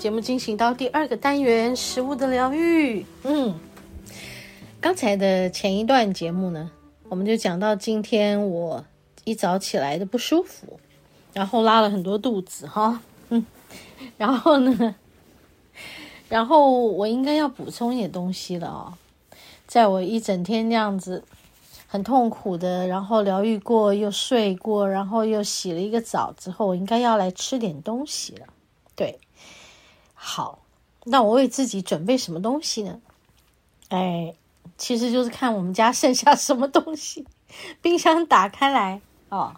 节目进行到第二个单元——食物的疗愈。嗯，刚才的前一段节目呢，我们就讲到今天我一早起来的不舒服，然后拉了很多肚子哈，嗯，然后呢，然后我应该要补充一点东西了哦，在我一整天那样子很痛苦的，然后疗愈过又睡过，然后又洗了一个澡之后，我应该要来吃点东西了，对。好，那我为自己准备什么东西呢？哎，其实就是看我们家剩下什么东西，冰箱打开来哦，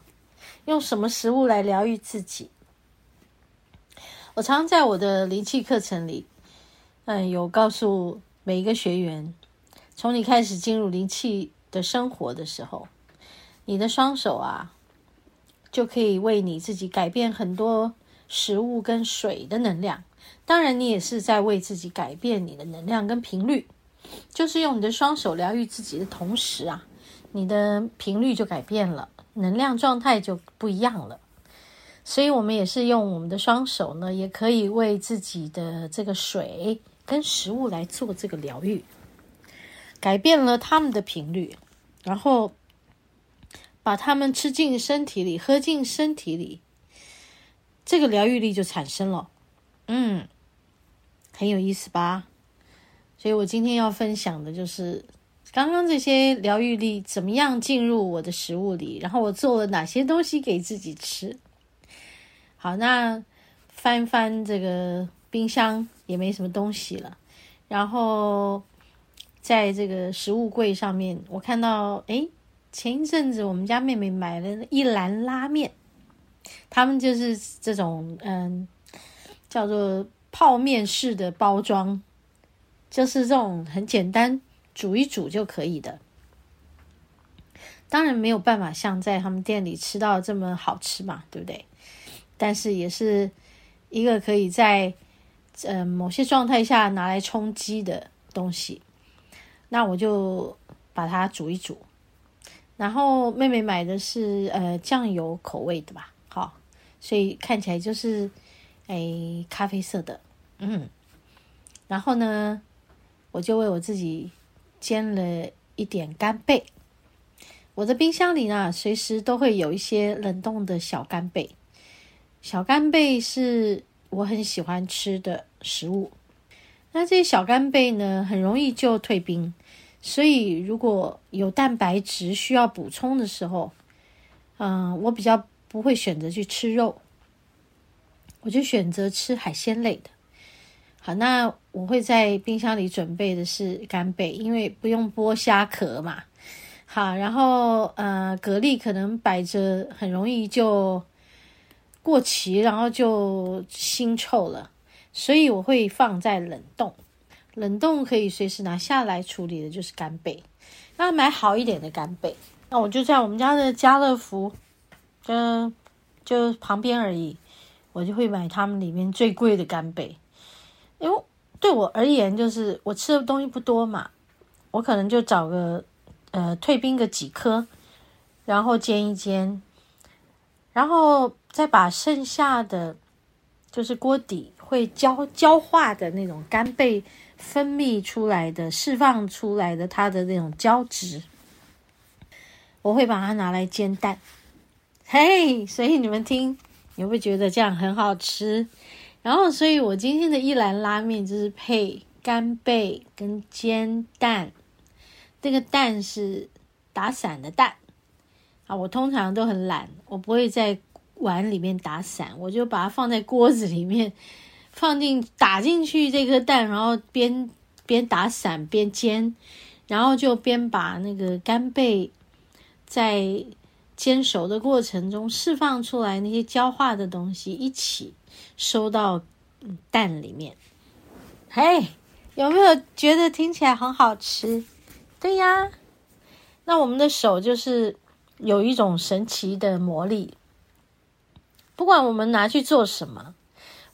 用什么食物来疗愈自己。我常常在我的灵气课程里，嗯，有告诉每一个学员，从你开始进入灵气的生活的时候，你的双手啊，就可以为你自己改变很多食物跟水的能量。当然，你也是在为自己改变你的能量跟频率，就是用你的双手疗愈自己的同时啊，你的频率就改变了，能量状态就不一样了。所以，我们也是用我们的双手呢，也可以为自己的这个水跟食物来做这个疗愈，改变了他们的频率，然后把他们吃进身体里，喝进身体里，这个疗愈力就产生了。嗯。很有意思吧？所以我今天要分享的就是刚刚这些疗愈力怎么样进入我的食物里，然后我做了哪些东西给自己吃。好，那翻翻这个冰箱也没什么东西了，然后在这个食物柜上面，我看到诶，前一阵子我们家妹妹买了一篮拉面，他们就是这种嗯，叫做。泡面式的包装，就是这种很简单，煮一煮就可以的。当然没有办法像在他们店里吃到这么好吃嘛，对不对？但是也是一个可以在呃某些状态下拿来充饥的东西。那我就把它煮一煮。然后妹妹买的是呃酱油口味的吧，好，所以看起来就是。哎，咖啡色的，嗯，然后呢，我就为我自己煎了一点干贝。我的冰箱里呢，随时都会有一些冷冻的小干贝。小干贝是我很喜欢吃的食物。那这些小干贝呢，很容易就退冰，所以如果有蛋白质需要补充的时候，嗯，我比较不会选择去吃肉。我就选择吃海鲜类的。好，那我会在冰箱里准备的是干贝，因为不用剥虾壳嘛。好，然后呃，蛤蜊可能摆着很容易就过期，然后就腥臭了，所以我会放在冷冻。冷冻可以随时拿下来处理的，就是干贝。那买好一点的干贝，那我就在我们家的家乐福，就就旁边而已。我就会买他们里面最贵的干贝，因为对我而言，就是我吃的东西不多嘛，我可能就找个呃退冰个几颗，然后煎一煎，然后再把剩下的就是锅底会焦焦化的那种干贝分泌出来的、释放出来的它的那种胶质，我会把它拿来煎蛋。嘿，所以你们听。你会不会觉得这样很好吃？然后，所以我今天的一篮拉面就是配干贝跟煎蛋。这个蛋是打散的蛋啊，我通常都很懒，我不会在碗里面打散，我就把它放在锅子里面，放进打进去这颗蛋，然后边边打散边煎，然后就边把那个干贝在煎熟的过程中释放出来那些焦化的东西，一起收到蛋里面。嘿，有没有觉得听起来很好吃？对呀，那我们的手就是有一种神奇的魔力，不管我们拿去做什么，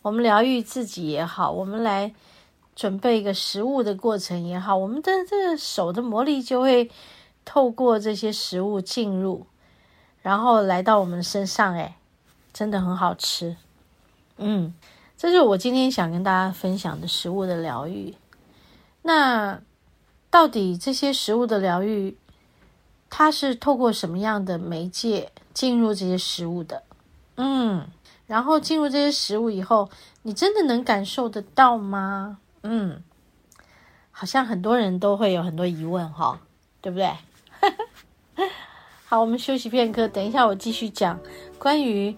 我们疗愈自己也好，我们来。准备一个食物的过程也好，我们的这个手的魔力就会透过这些食物进入，然后来到我们身上，哎，真的很好吃。嗯，这是我今天想跟大家分享的食物的疗愈。那到底这些食物的疗愈，它是透过什么样的媒介进入这些食物的？嗯，然后进入这些食物以后，你真的能感受得到吗？嗯，好像很多人都会有很多疑问哈，对不对？好，我们休息片刻，等一下我继续讲关于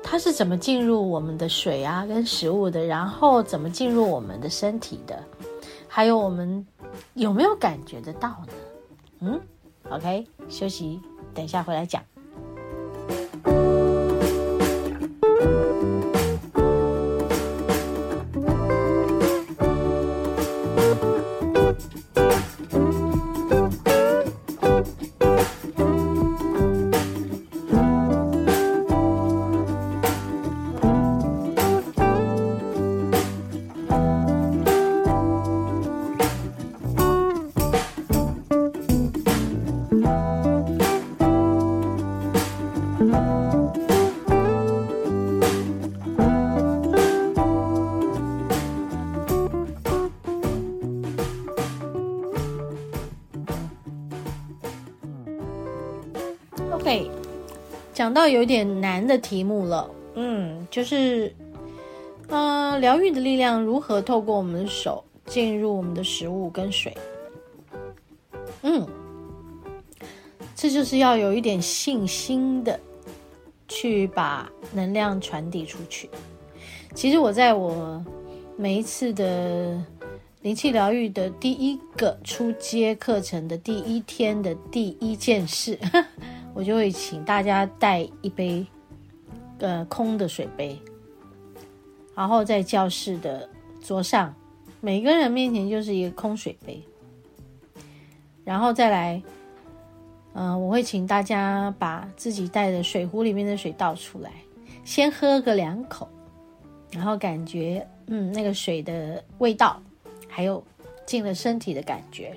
它是怎么进入我们的水啊跟食物的，然后怎么进入我们的身体的，还有我们有没有感觉得到呢？嗯，OK，休息，等一下回来讲。OK，讲到有点难的题目了，嗯，就是，呃，疗愈的力量如何透过我们的手进入我们的食物跟水？嗯，这就是要有一点信心的去把能量传递出去。其实我在我每一次的灵气疗愈的第一个初阶课程的第一天的第一件事。我就会请大家带一杯，呃，空的水杯，然后在教室的桌上，每个人面前就是一个空水杯，然后再来，嗯、我会请大家把自己带的水壶里面的水倒出来，先喝个两口，然后感觉，嗯，那个水的味道，还有进了身体的感觉。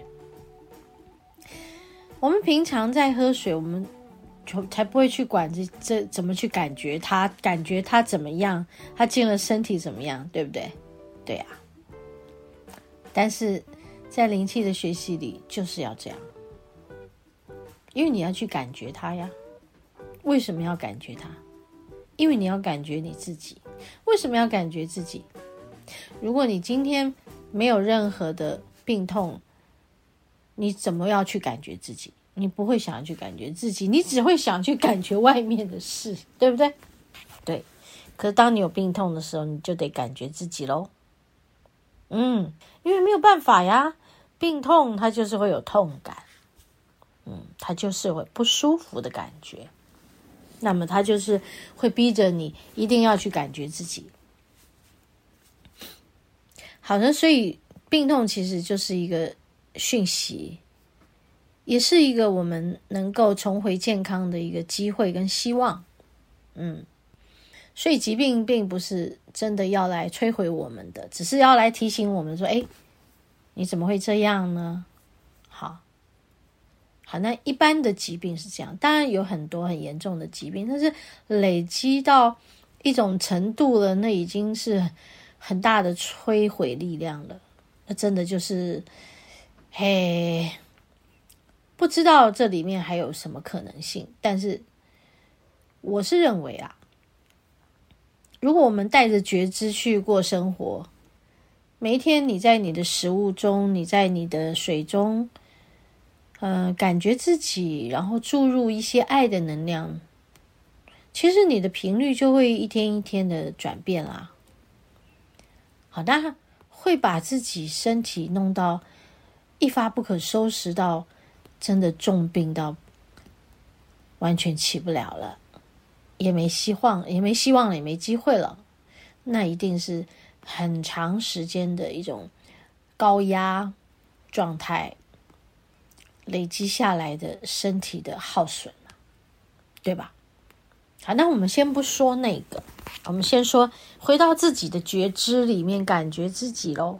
我们平常在喝水，我们。就才不会去管这这怎么去感觉他，感觉他怎么样，他进了身体怎么样，对不对？对呀。但是在灵气的学习里就是要这样，因为你要去感觉它呀。为什么要感觉它？因为你要感觉你自己。为什么要感觉自己？如果你今天没有任何的病痛，你怎么要去感觉自己？你不会想要去感觉自己，你只会想去感觉外面的事，对不对？对。可是当你有病痛的时候，你就得感觉自己喽。嗯，因为没有办法呀，病痛它就是会有痛感，嗯，它就是会不舒服的感觉。那么它就是会逼着你一定要去感觉自己。好的，所以病痛其实就是一个讯息。也是一个我们能够重回健康的一个机会跟希望，嗯，所以疾病并不是真的要来摧毁我们的，只是要来提醒我们说：“哎，你怎么会这样呢？”好，好，那一般的疾病是这样，当然有很多很严重的疾病，但是累积到一种程度了，那已经是很大的摧毁力量了，那真的就是，嘿。不知道这里面还有什么可能性，但是我是认为啊，如果我们带着觉知去过生活，每一天你在你的食物中，你在你的水中，呃，感觉自己，然后注入一些爱的能量，其实你的频率就会一天一天的转变啦。好的，会把自己身体弄到一发不可收拾到。真的重病到完全起不了了，也没希望，也没希望了，也没机会了，那一定是很长时间的一种高压状态累积下来的身体的耗损，对吧？好，那我们先不说那个，我们先说回到自己的觉知里面，感觉自己喽。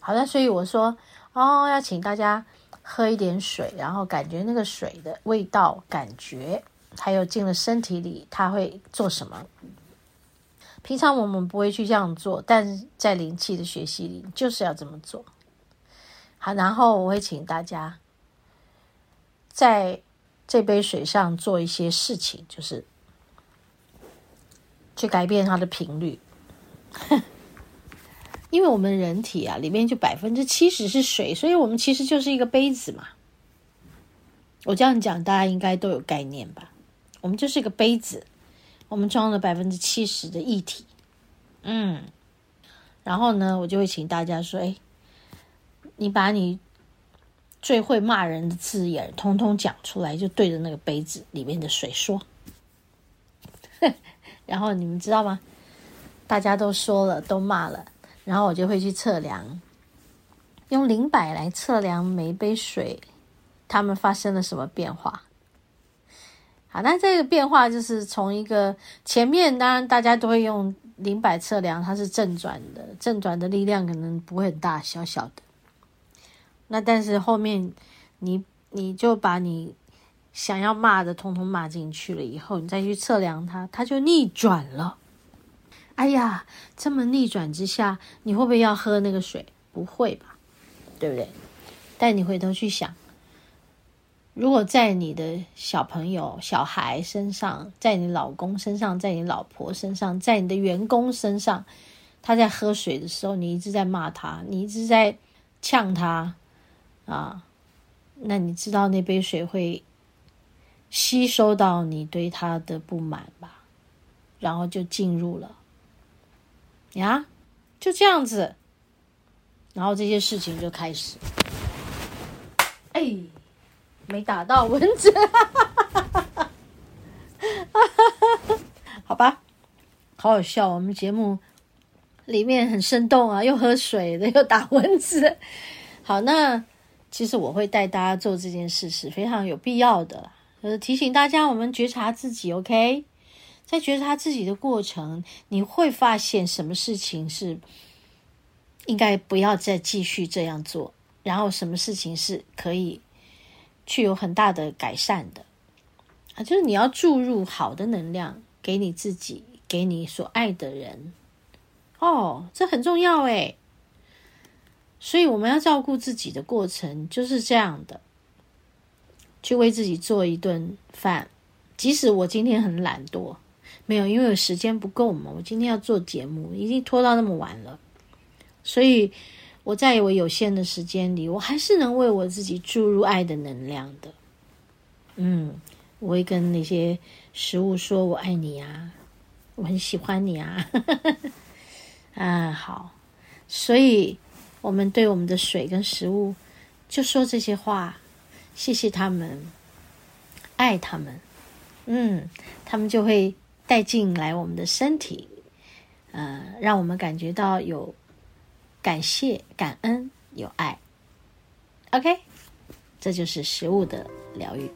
好的，所以我说哦，要请大家喝一点水，然后感觉那个水的味道，感觉还有进了身体里，它会做什么？平常我们不会去这样做，但是在灵气的学习里，就是要这么做。好，然后我会请大家在。这杯水上做一些事情，就是去改变它的频率。因为我们人体啊，里面就百分之七十是水，所以我们其实就是一个杯子嘛。我这样讲，大家应该都有概念吧？我们就是一个杯子，我们装了百分之七十的液体。嗯，然后呢，我就会请大家说：“哎，你把你。”最会骂人的字眼，通通讲出来，就对着那个杯子里面的水说。然后你们知道吗？大家都说了，都骂了，然后我就会去测量，用灵摆来测量每一杯水，它们发生了什么变化。好，那这个变化就是从一个前面，当然大家都会用灵摆测量，它是正转的，正转的力量可能不会很大，小小的。那但是后面你，你你就把你想要骂的通通骂进去了，以后你再去测量它，它就逆转了。哎呀，这么逆转之下，你会不会要喝那个水？不会吧，对不对？但你回头去想，如果在你的小朋友、小孩身上，在你老公身上，在你老婆身上，在你的员工身上，他在喝水的时候，你一直在骂他，你一直在呛他。啊，那你知道那杯水会吸收到你对他的不满吧？然后就进入了呀，就这样子，然后这些事情就开始。哎，没打到蚊子，好吧，好好笑。我们节目里面很生动啊，又喝水的，又打蚊子。好，那。其实我会带大家做这件事是非常有必要的，就是提醒大家，我们觉察自己，OK？在觉察自己的过程，你会发现什么事情是应该不要再继续这样做，然后什么事情是可以去有很大的改善的啊，就是你要注入好的能量给你自己，给你所爱的人，哦，这很重要诶。所以我们要照顾自己的过程就是这样的，去为自己做一顿饭。即使我今天很懒惰，没有，因为我时间不够嘛。我今天要做节目，已经拖到那么晚了，所以我在我有限的时间里，我还是能为我自己注入爱的能量的。嗯，我会跟那些食物说我爱你啊，我很喜欢你啊。啊，好，所以。我们对我们的水跟食物，就说这些话，谢谢他们，爱他们，嗯，他们就会带进来我们的身体，呃，让我们感觉到有感谢、感恩、有爱。OK，这就是食物的疗愈。